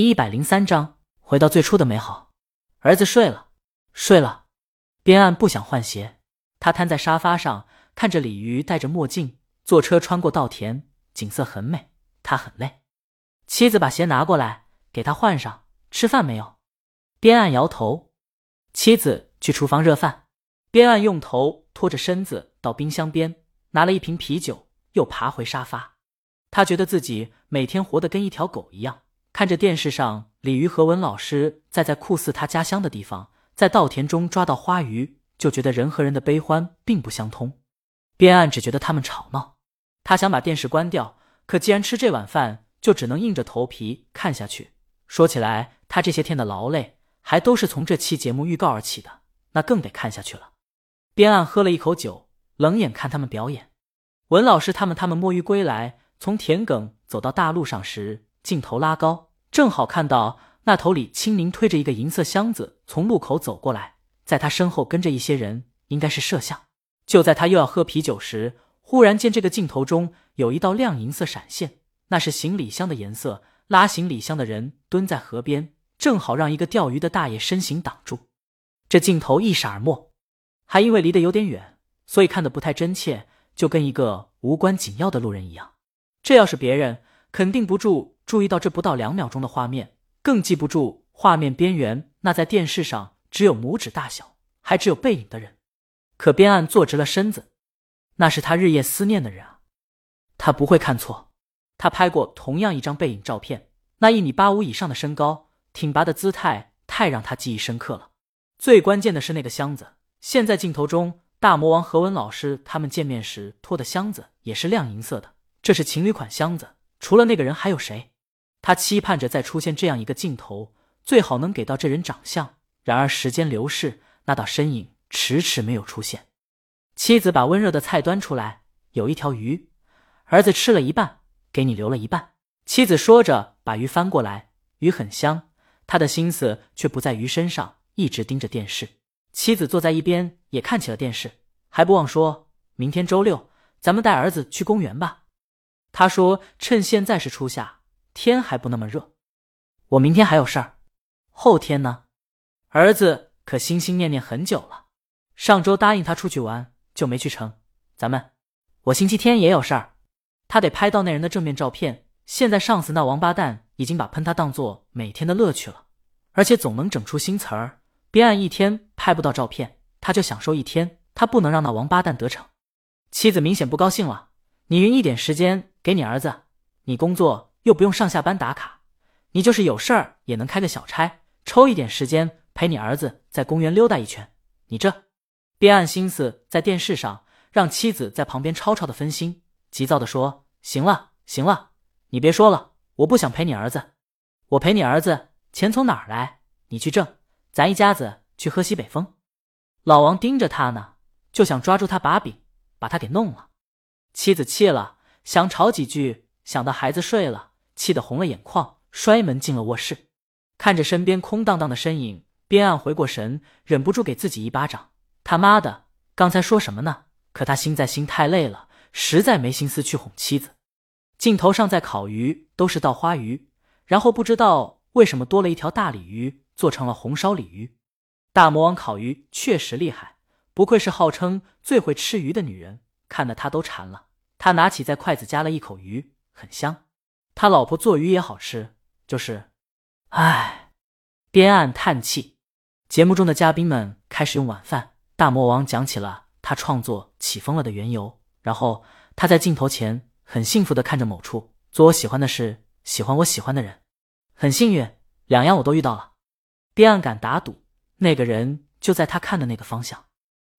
第一百零三章，回到最初的美好。儿子睡了，睡了。边岸不想换鞋，他瘫在沙发上，看着鲤鱼戴着墨镜坐车穿过稻田，景色很美。他很累。妻子把鞋拿过来给他换上。吃饭没有？边岸摇头。妻子去厨房热饭。边岸用头拖着身子到冰箱边，拿了一瓶啤酒，又爬回沙发。他觉得自己每天活得跟一条狗一样。看着电视上鲤鱼和文老师在在酷似他家乡的地方，在稻田中抓到花鱼，就觉得人和人的悲欢并不相通。边岸只觉得他们吵闹，他想把电视关掉，可既然吃这碗饭，就只能硬着头皮看下去。说起来，他这些天的劳累还都是从这期节目预告而起的，那更得看下去了。边岸喝了一口酒，冷眼看他们表演。文老师他们他们摸鱼归来，从田埂走到大路上时。镜头拉高，正好看到那头李青宁推着一个银色箱子从路口走过来，在他身后跟着一些人，应该是摄像。就在他又要喝啤酒时，忽然间这个镜头中有一道亮银色闪现，那是行李箱的颜色。拉行李箱的人蹲在河边，正好让一个钓鱼的大爷身形挡住。这镜头一闪而没，还因为离得有点远，所以看得不太真切，就跟一个无关紧要的路人一样。这要是别人，肯定不住。注意到这不到两秒钟的画面，更记不住画面边缘那在电视上只有拇指大小，还只有背影的人。可边岸坐直了身子，那是他日夜思念的人啊！他不会看错，他拍过同样一张背影照片，那一米八五以上的身高，挺拔的姿态，太让他记忆深刻了。最关键的是那个箱子，现在镜头中大魔王何文老师他们见面时拖的箱子也是亮银色的，这是情侣款箱子。除了那个人，还有谁？他期盼着再出现这样一个镜头，最好能给到这人长相。然而时间流逝，那道身影迟迟没有出现。妻子把温热的菜端出来，有一条鱼，儿子吃了一半，给你留了一半。妻子说着，把鱼翻过来，鱼很香，他的心思却不在鱼身上，一直盯着电视。妻子坐在一边，也看起了电视，还不忘说：“明天周六，咱们带儿子去公园吧。”他说：“趁现在是初夏。”天还不那么热，我明天还有事儿，后天呢？儿子可心心念念很久了，上周答应他出去玩就没去成。咱们，我星期天也有事儿，他得拍到那人的正面照片。现在上司那王八蛋已经把喷他当做每天的乐趣了，而且总能整出新词儿。别按一天拍不到照片，他就享受一天。他不能让那王八蛋得逞。妻子明显不高兴了，你匀一点时间给你儿子，你工作。又不用上下班打卡，你就是有事儿也能开个小差，抽一点时间陪你儿子在公园溜达一圈。你这，边岸心思在电视上，让妻子在旁边吵吵的分心，急躁的说：“行了行了，你别说了，我不想陪你儿子，我陪你儿子，钱从哪儿来？你去挣，咱一家子去喝西北风。”老王盯着他呢，就想抓住他把柄，把他给弄了。妻子气了，想吵几句，想到孩子睡了。气得红了眼眶，摔门进了卧室，看着身边空荡荡的身影，边岸回过神，忍不住给自己一巴掌。他妈的，刚才说什么呢？可他心在心太累了，实在没心思去哄妻子。镜头上在烤鱼，都是稻花鱼，然后不知道为什么多了一条大鲤鱼，做成了红烧鲤鱼。大魔王烤鱼确实厉害，不愧是号称最会吃鱼的女人，看得他都馋了。他拿起在筷子夹了一口鱼，很香。他老婆做鱼也好吃，就是，唉，边岸叹气。节目中的嘉宾们开始用晚饭，大魔王讲起了他创作起风了的缘由，然后他在镜头前很幸福的看着某处，做我喜欢的事，喜欢我喜欢的人，很幸运，两样我都遇到了。边岸敢打赌，那个人就在他看的那个方向。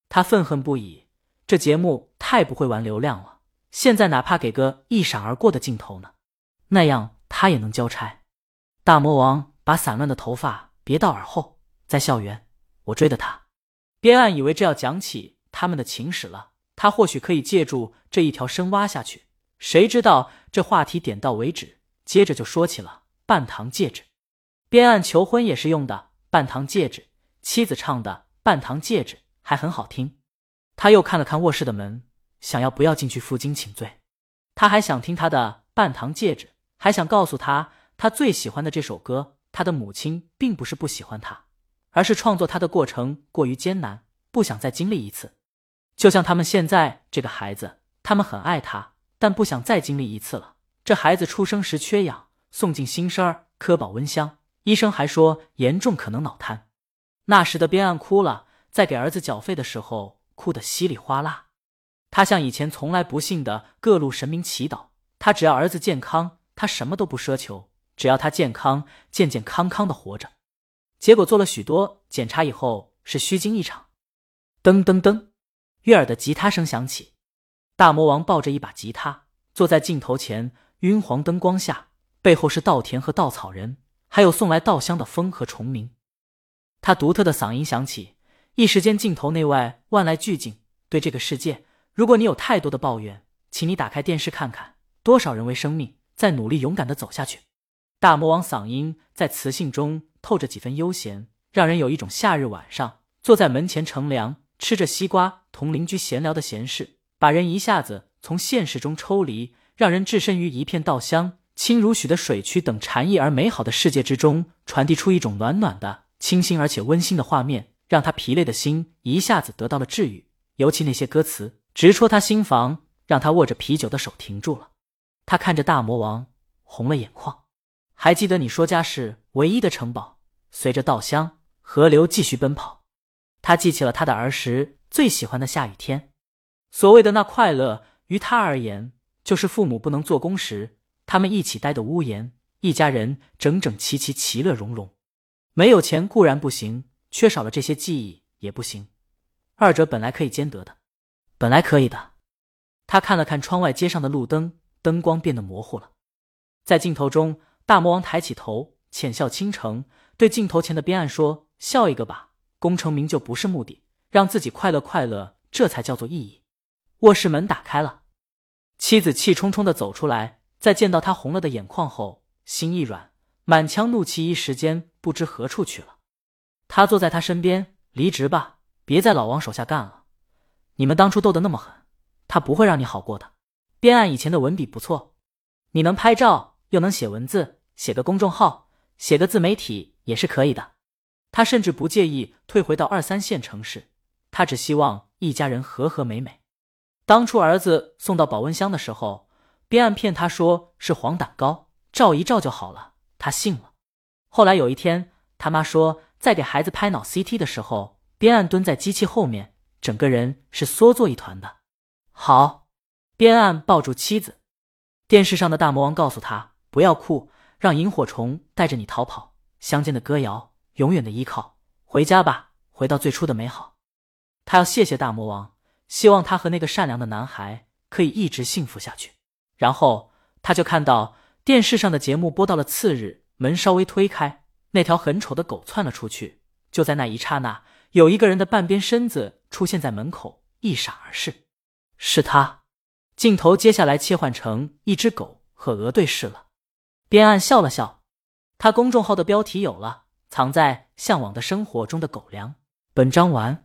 他愤恨不已，这节目太不会玩流量了，现在哪怕给个一闪而过的镜头呢？那样他也能交差。大魔王把散乱的头发别到耳后，在校园，我追的他。边岸以为这要讲起他们的情史了，他或许可以借助这一条深挖下去。谁知道这话题点到为止，接着就说起了半糖戒指。边岸求婚也是用的半糖戒指，妻子唱的半糖戒指还很好听。他又看了看卧室的门，想要不要进去负荆请罪。他还想听他的半糖戒指。还想告诉他，他最喜欢的这首歌，他的母亲并不是不喜欢他，而是创作他的过程过于艰难，不想再经历一次。就像他们现在这个孩子，他们很爱他，但不想再经历一次了。这孩子出生时缺氧，送进新生儿科保温箱，医生还说严重可能脑瘫。那时的边岸哭了，在给儿子缴费的时候哭得稀里哗啦。他向以前从来不信的各路神明祈祷，他只要儿子健康，他什么都不奢求，只要他健康健健康康的活着。结果做了许多检查以后是虚惊一场。噔噔噔，悦耳的吉他声响起，大魔王抱着一把吉他坐在镜头前，晕黄灯光下，背后是稻田和稻草人，还有送来稻香的风和虫鸣。他独特的嗓音响起，一时间镜头内外万籁俱静。对这个世界，如果你有太多的抱怨，请你打开电视看看，多少人为生命在努力勇敢的走下去。大魔王嗓音在磁性中透着几分悠闲，让人有一种夏日晚上坐在门前乘凉，吃着西瓜同邻居闲聊的闲事，把人一下子从现实中抽离，让人置身于一片稻香、清如许的水渠等禅意而美好的世界之中，传递出一种暖暖的。清新而且温馨的画面，让他疲累的心一下子得到了治愈。尤其那些歌词，直戳他心房，让他握着啤酒的手停住了。他看着大魔王，红了眼眶。还记得你说家是唯一的城堡，随着稻香河流继续奔跑。他记起了他的儿时最喜欢的下雨天。所谓的那快乐，于他而言，就是父母不能做工时，他们一起待的屋檐，一家人整整齐齐，其乐融融。没有钱固然不行，缺少了这些记忆也不行。二者本来可以兼得的，本来可以的。他看了看窗外街上的路灯，灯光变得模糊了。在镜头中，大魔王抬起头，浅笑倾城，对镜头前的边岸说：“笑一个吧，功成名就不是目的，让自己快乐快乐，这才叫做意义。”卧室门打开了，妻子气冲冲的走出来，在见到他红了的眼眶后，心一软。满腔怒气一时间不知何处去了。他坐在他身边，离职吧，别在老王手下干了。你们当初斗得那么狠，他不会让你好过的。边岸以前的文笔不错，你能拍照又能写文字，写个公众号，写个自媒体也是可以的。他甚至不介意退回到二三线城市，他只希望一家人和和美美。当初儿子送到保温箱的时候，边岸骗他说是黄疸高，照一照就好了。他信了。后来有一天，他妈说在给孩子拍脑 CT 的时候，边岸蹲在机器后面，整个人是缩作一团的。好，边岸抱住妻子。电视上的大魔王告诉他不要哭，让萤火虫带着你逃跑。乡间的歌谣，永远的依靠。回家吧，回到最初的美好。他要谢谢大魔王，希望他和那个善良的男孩可以一直幸福下去。然后他就看到。电视上的节目播到了次日，门稍微推开，那条很丑的狗窜了出去。就在那一刹那，有一个人的半边身子出现在门口，一闪而逝，是他。镜头接下来切换成一只狗和鹅对视了。边岸笑了笑，他公众号的标题有了：藏在向往的生活中的狗粮。本章完。